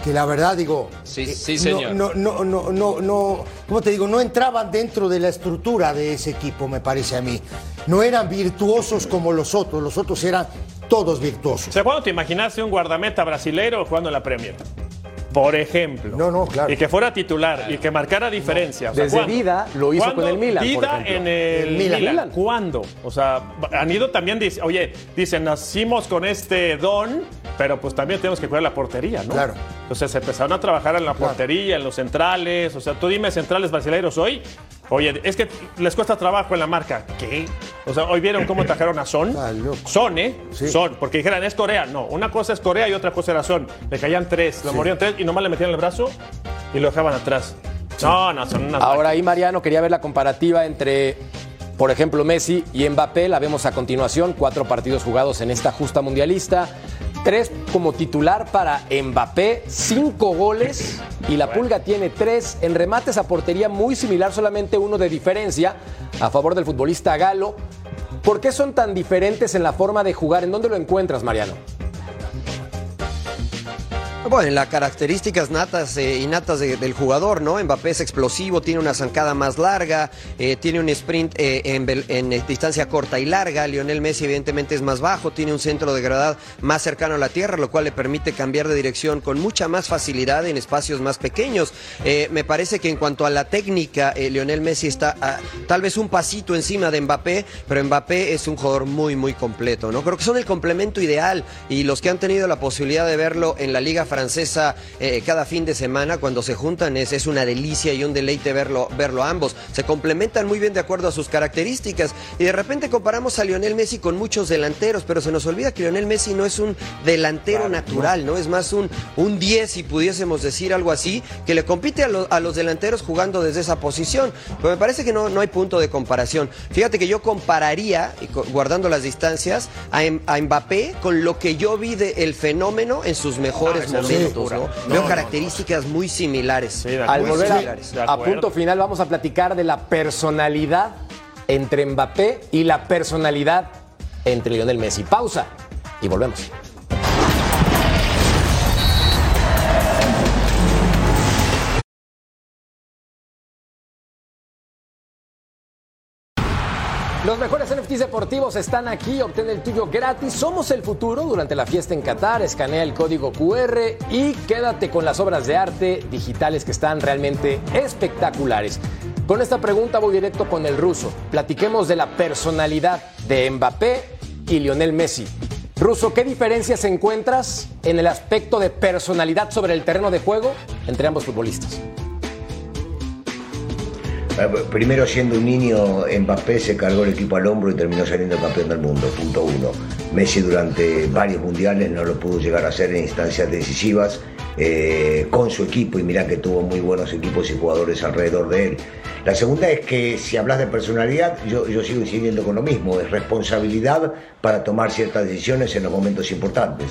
que la verdad digo. Sí, eh, sí, no- señor. No, no, no, no, no, ¿cómo te digo? No entraban dentro de la estructura de ese equipo, me parece a mí. No eran virtuosos como los otros, los otros eran todos virtuosos. ¿cuándo te imaginaste un guardameta brasilero jugando en la Premier? Por ejemplo. No, no, claro. Y que fuera titular y que marcara diferencia. O sea, Desde ¿cuándo? Vida lo hizo ¿Cuándo? con el Milan, Vida en el El Milan. ¿Cuándo? O sea, han ido también, dice, oye, dicen, nacimos con este don, pero pues también tenemos que cuidar la portería, ¿no? Claro. Entonces se empezaron a trabajar en la portería, en los centrales. O sea, tú dime centrales brasileiros hoy. Oye, es que les cuesta trabajo en la marca. ¿Qué? O sea, hoy vieron cómo trajeron a Son. Loco. Son, ¿eh? Sí. Son. Porque dijeran, es Corea. No, una cosa es Corea y otra cosa era Son. Le caían tres, le morían tres y nomás le metían el brazo y lo dejaban atrás. No, no, son unas Ahora ahí, Mariano, quería ver la comparativa entre, por ejemplo, Messi y Mbappé. La vemos a continuación. Cuatro partidos jugados en esta justa mundialista. Tres como titular para Mbappé, cinco goles y la Pulga tiene tres en remates a portería muy similar, solamente uno de diferencia a favor del futbolista Galo. ¿Por qué son tan diferentes en la forma de jugar? ¿En dónde lo encuentras, Mariano? Bueno, en las características natas eh, innatas de- del jugador, ¿no? Mbappé es explosivo, tiene una zancada más larga, eh, tiene un sprint eh, en, eh, distancia corta y larga. Lionel Messi evidentemente es más bajo, tiene un centro de gravedad más cercano a la tierra, lo cual le permite cambiar de dirección con mucha más facilidad en espacios más pequeños. Eh, me parece que en cuanto a la técnica, eh, Lionel Messi está tal vez un pasito encima de Mbappé, pero Mbappé es un jugador muy, muy completo, ¿no? Creo que son el complemento ideal y los que han tenido la posibilidad de verlo en la Liga Francesa eh, cada fin de semana, cuando se juntan, es, es una delicia y un deleite verlo, verlo a ambos. Se complementan muy bien de acuerdo a sus características y de repente comparamos a Lionel Messi con muchos delanteros, pero se nos olvida que Lionel Messi no es un delantero natural, ¿no? Es más un, un 10, si pudiésemos decir algo así, que le compite a, lo- a los delanteros jugando desde esa posición. Pero me parece que no, no hay punto de comparación. Fíjate que yo compararía, guardando las distancias, a, Em- a Mbappé con lo que yo vi del fenómeno en sus mejores Ah, Veo no, características muy similares. Sí, Al acuerdo. volver Muy a, punto final vamos a platicar de la personalidad entre Mbappé y la personalidad entre Lionel Messi. Pausa y volvemos. Los mejores NFTs deportivos están aquí, obtén el tuyo gratis. Somos el futuro durante la fiesta en Qatar. Escanea el código QR y quédate con las obras de arte digitales que están realmente espectaculares. Con esta pregunta voy directo con el ruso. Platiquemos de la personalidad de Mbappé y Lionel Messi. Ruso, ¿qué diferencias encuentras en el aspecto de personalidad sobre el terreno de juego entre ambos futbolistas? Primero, siendo un niño, Mbappé se cargó el equipo al hombro y terminó saliendo campeón del mundo. Punto uno. Messi durante varios mundiales no lo pudo llegar a hacer en instancias decisivas eh, con su equipo y mirá que tuvo muy buenos equipos y jugadores alrededor de él. La segunda es que si hablas de personalidad, yo, yo sigo incidiendo con lo mismo, es responsabilidad para tomar ciertas decisiones en los momentos importantes.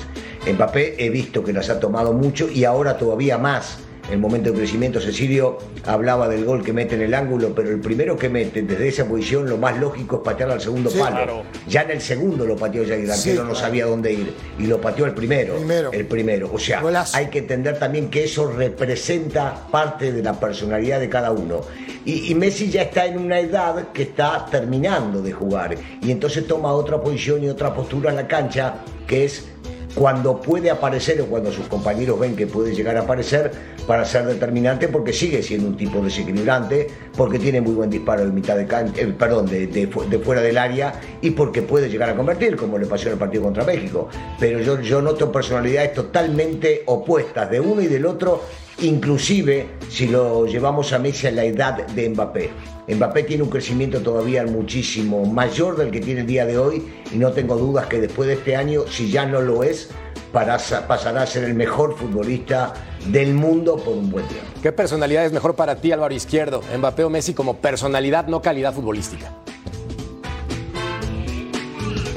Mbappé he visto que las ha tomado mucho y ahora todavía más el momento de crecimiento. Cecilio hablaba del gol que mete en el ángulo, pero el primero que mete desde esa posición, lo más lógico es patear al segundo Sí, palo. claro. Ya en el segundo lo pateó ya el Sí, no claro. sabía dónde ir. Y lo pateó el primero. Primero. El primero. O sea, Golazo. hay que entender también que eso representa parte de la personalidad de cada uno. Y, y Messi ya está en una edad que está terminando de jugar. Y entonces toma otra posición y otra postura en la cancha, que es cuando puede aparecer o cuando sus compañeros ven que puede llegar a aparecer para ser determinante porque sigue siendo un tipo desequilibrante, porque tiene muy buen disparo de mitad de cancha, eh, perdón, de, de fuera del área y porque puede llegar a convertir, como le pasó en el partido contra México. Pero yo, yo noto personalidades totalmente opuestas de uno y del otro, inclusive si lo llevamos a Messi a la edad de Mbappé. Mbappé tiene un crecimiento todavía muchísimo mayor del que tiene el día de hoy y no tengo dudas que después de este año, si ya no lo es, pasará a ser el mejor futbolista del mundo por un buen tiempo. ¿Qué personalidad es mejor para ti, Álvaro Izquierdo? ¿Mbappé o Messi como personalidad, no calidad futbolística?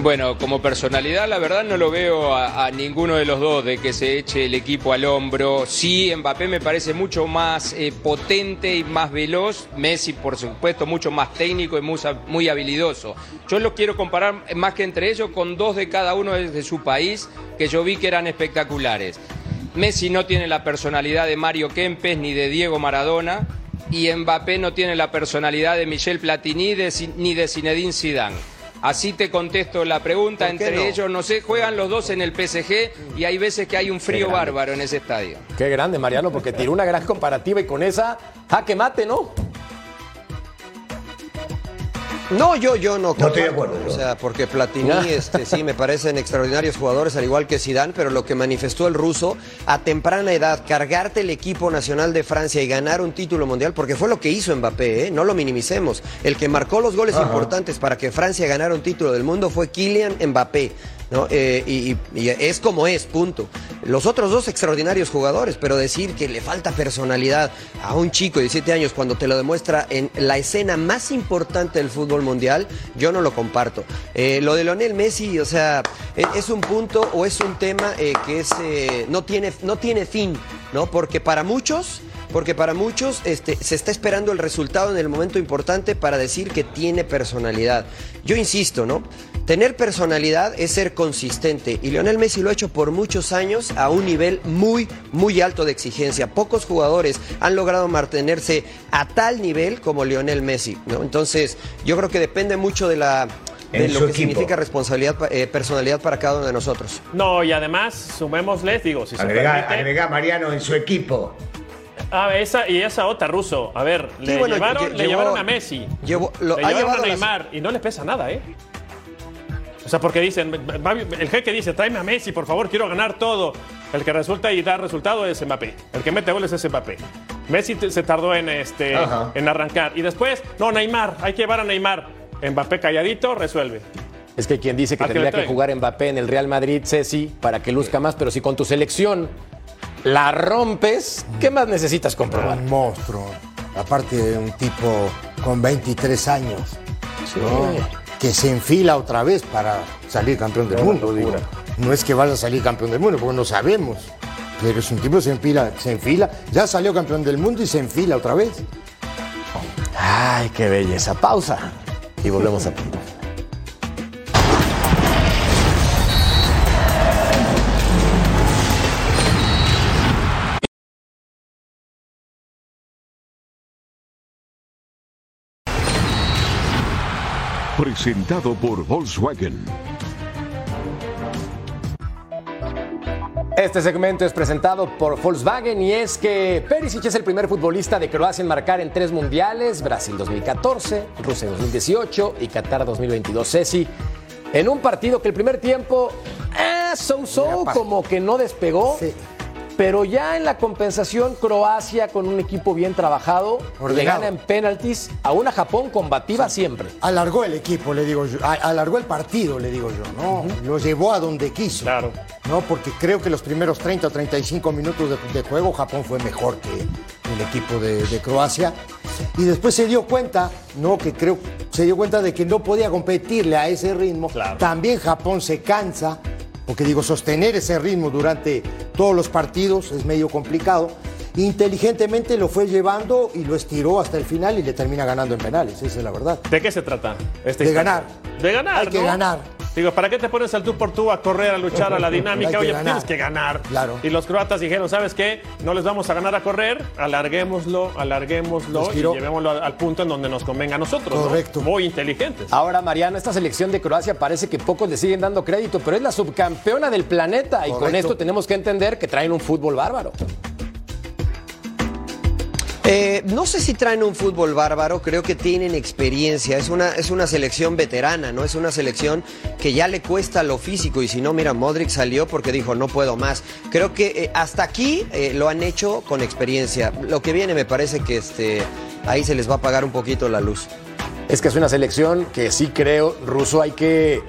Bueno, como personalidad, la verdad no lo veo a, ninguno de los dos de que se eche el equipo al hombro. Sí, Mbappé me parece mucho más eh, potente y más veloz. Messi, por supuesto, mucho más técnico y muy, muy habilidoso. Yo los quiero comparar más que entre ellos con dos de cada uno de su país que yo vi que eran espectaculares. Messi no tiene la personalidad de Mario Kempes ni de Diego Maradona y Mbappé no tiene la personalidad de Michel Platini de ni de Zinedine Zidane. Así te contesto la pregunta. ¿Por qué Entre no? ellos, no sé, juegan los dos en el PSG y hay veces que hay un frío bárbaro en ese estadio. Qué grande, Mariano, porque tiró una gran comparativa y con esa jaque mate, ¿no? No, yo, yo no. No estoy de acuerdo. O sea, porque Platini, este, sí, me parecen extraordinarios jugadores, al igual que Zidane, pero lo que manifestó el ruso a temprana edad, cargarte el equipo nacional de Francia y ganar un título mundial, porque fue lo que hizo Mbappé, ¿eh? no lo minimicemos. El que marcó los goles importantes para que Francia ganara un título del mundo fue Kylian Mbappé. ¿No? Eh, y, es como es, punto. Los otros dos extraordinarios jugadores, pero decir que le falta personalidad a un chico de 17 años cuando te lo demuestra en la escena más importante del fútbol mundial, yo no lo comparto. Eh, lo de Lionel Messi, o sea, e- es un punto o es un tema eh, que es, eh, no, tiene, no tiene fin, ¿no? Porque para muchos... Porque para muchos este, se está esperando el resultado en el momento importante para decir que tiene personalidad. Yo insisto, ¿no? Tener personalidad es ser consistente y Lionel Messi lo ha hecho por muchos años a un nivel muy, muy alto de exigencia. Pocos jugadores han logrado mantenerse a tal nivel como Lionel Messi, ¿no? Entonces, yo creo que depende mucho de la de En lo que equipo. significa responsabilidad, eh, personalidad para cada uno de nosotros. No, y además, sumémosles, digo, si se permite. agrega Mariano en su equipo. Ah, esa y esa otra ruso. A ver, le, bueno, llevaron, lle- le llevó- llevaron a Messi. llevó- lo- le ha llevaron a las- Neymar y no les pesa nada, ¿eh? O sea, porque dicen, el jeque dice, tráeme a Messi, por favor, quiero ganar todo. El que resulta y da resultado es Mbappé. El que mete goles es Mbappé. Messi se tardó en, este, Ajá. en arrancar. Y después, no, Neymar, hay que llevar a Neymar. Mbappé calladito, resuelve. Es que quien dice que ¿A qué tendría que jugar Mbappé en el Real Madrid, Ceci, para que luzca más, pero si con tu selección la rompes, ¿qué más necesitas comprobar? Un monstruo. Aparte de un tipo con 23 años. ¿no? Que se enfila otra vez para salir campeón del mundo. digo. No es que vaya a salir campeón del mundo, porque no sabemos. Pero es un tipo que se enfila, se enfila. Ya salió campeón del mundo y se enfila otra vez. Ay, qué belleza. Pausa. Y volvemos a Presentado por Volkswagen. Este segmento es presentado por Volkswagen y es que Perisic es el primer futbolista de Croacia en marcar en tres mundiales, Brasil 2014, Rusia 2018 y Qatar 2022. Ceci, en un partido que el primer tiempo, eh, so-so, como que no despegó. Sí. Pero ya en la compensación, Croacia con un equipo bien trabajado, le gana en penaltis a una Japón combativa siempre. Alargó el equipo, le digo yo. Alargó el partido, le digo yo, ¿no? Lo llevó a donde quiso. Claro. ¿no? Porque creo que los primeros 30 o 35 minutos de, de juego Japón fue mejor que el equipo de, de Croacia. Y después se dio cuenta, ¿no? Que creo, se dio cuenta de que no podía competirle a ese ritmo. Claro. También Japón se cansa, porque digo, sostener ese ritmo durante todos los partidos es medio complicado. Inteligentemente lo fue llevando y lo estiró hasta el final y le termina ganando en penales, esa es la verdad. ¿De qué se trata? este De ganar. De ganar. Hay que ganar. Digo, ¿para qué te pones al tú por tú a correr, a luchar, a la dinámica? Hay que Oye, ganar. tienes que ganar. Claro. Y los croatas dijeron, ¿sabes qué? No les vamos a ganar a correr, alarguémoslo, alarguémoslo y llevémoslo al, punto en donde nos convenga a nosotros. ¿no? Correcto. Muy inteligentes. Ahora, Mariano, esta selección de Croacia parece que pocos le siguen dando crédito, pero es la subcampeona del planeta y con esto tenemos que entender que traen un fútbol bárbaro. Eh, no sé si traen un fútbol bárbaro, creo que tienen experiencia. Es una, es una selección veterana, ¿no? Es una selección que ya le cuesta lo físico. Y si no, mira, Modric salió porque dijo, no puedo más. Creo que eh, hasta aquí eh, lo han hecho con experiencia. Lo que viene me parece que este, ahí se les va a apagar un poquito la luz. Es que es una selección que sí creo, Ruso, hay que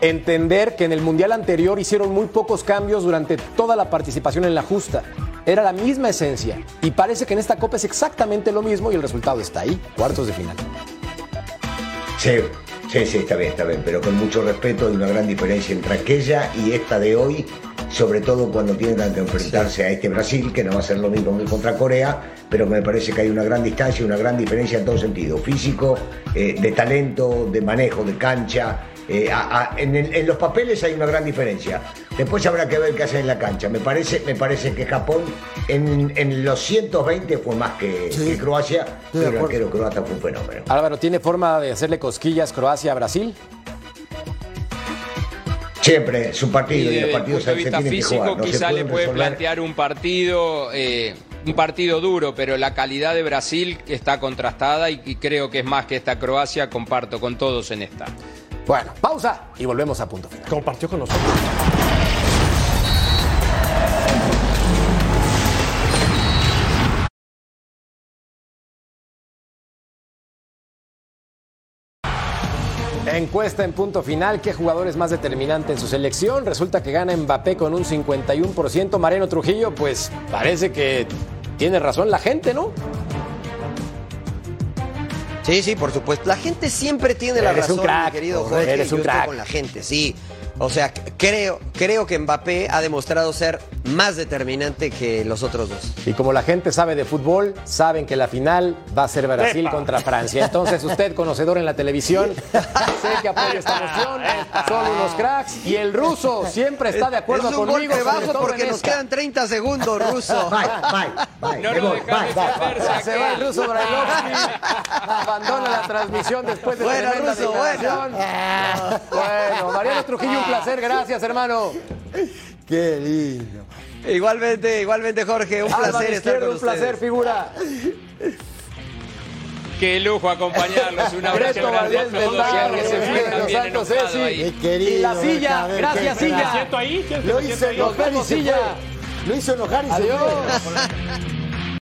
entender que en el Mundial anterior hicieron muy pocos cambios durante toda la participación en la justa. Era la misma esencia y parece que en esta Copa es exactamente lo mismo y el resultado está ahí, cuartos de final. Sí, sí, sí, está bien, está bien, pero con mucho respeto hay una gran diferencia entre aquella y esta de hoy, sobre todo cuando tienen que enfrentarse a este Brasil, que no va a ser lo mismo que contra Corea, pero me parece que hay una gran distancia, una gran diferencia en todo sentido, físico, eh, de talento, de manejo, de cancha. Eh, a- a- en, el- en los papeles hay una gran diferencia. Después habrá que ver qué hacen en la cancha. Me parece, me parece que Japón en, en los 120 fue más que, Sí. que Croacia, pero el arquero croata fue un fenómeno. Álvaro, ¿tiene forma de hacerle cosquillas Croacia a Brasil? Siempre su Y partido y, desde los partidos punto de se vista tienen que físico, jugar. No se quizá le puede resolver. plantear un partido, eh, un partido duro, pero la calidad de Brasil está contrastada y, y creo que es más que esta Croacia. Comparto con todos en esta. Bueno, pausa y volvemos a punto final. Compartió con nosotros. Encuesta en punto final, ¿qué jugador es más determinante en su selección? Resulta que gana Mbappé con un 51%. Mariano Trujillo, pues parece que tiene razón la gente, ¿no? Sí, sí, por supuesto. La gente siempre tiene la Eres un razón, crack, mi querido. Jorge. Eres un yo estoy crack. con la gente, sí. O sea, creo, creo que Mbappé ha demostrado ser más determinante que los otros dos. Y como la gente sabe de fútbol, saben que la final va a ser Brasil ¡Epa! contra Francia. Entonces, usted, conocedor en la televisión, sé que apoya esta moción. Son unos cracks. Y el ruso siempre está de acuerdo es un conmigo. golpe bajo porque nos esta. quedan 30 segundos, ruso. Bye, bye, bye. No lo voy, dejan bye, bye. defenderse Ya se va el ruso Brailovsky. Abandona la transmisión después de tremenda ruso, declaración. Bueno, Mariano Trujillo, un placer. Gracias, hermano. Qué lindo. Igualmente, igualmente, Jorge. Un placer estar Izquierdo, con un placer, ustedes. figura. Qué lujo acompañarlos. Un abrazo grande a Valdés todos. Que se Ceci. querido. Y la silla, Mercader, gracias, silla. crack. ¿Me siento ahí? ¿Quieres que Lo hizo enojar y se silla. fue. Lo hizo enojar y se Adiós. fue.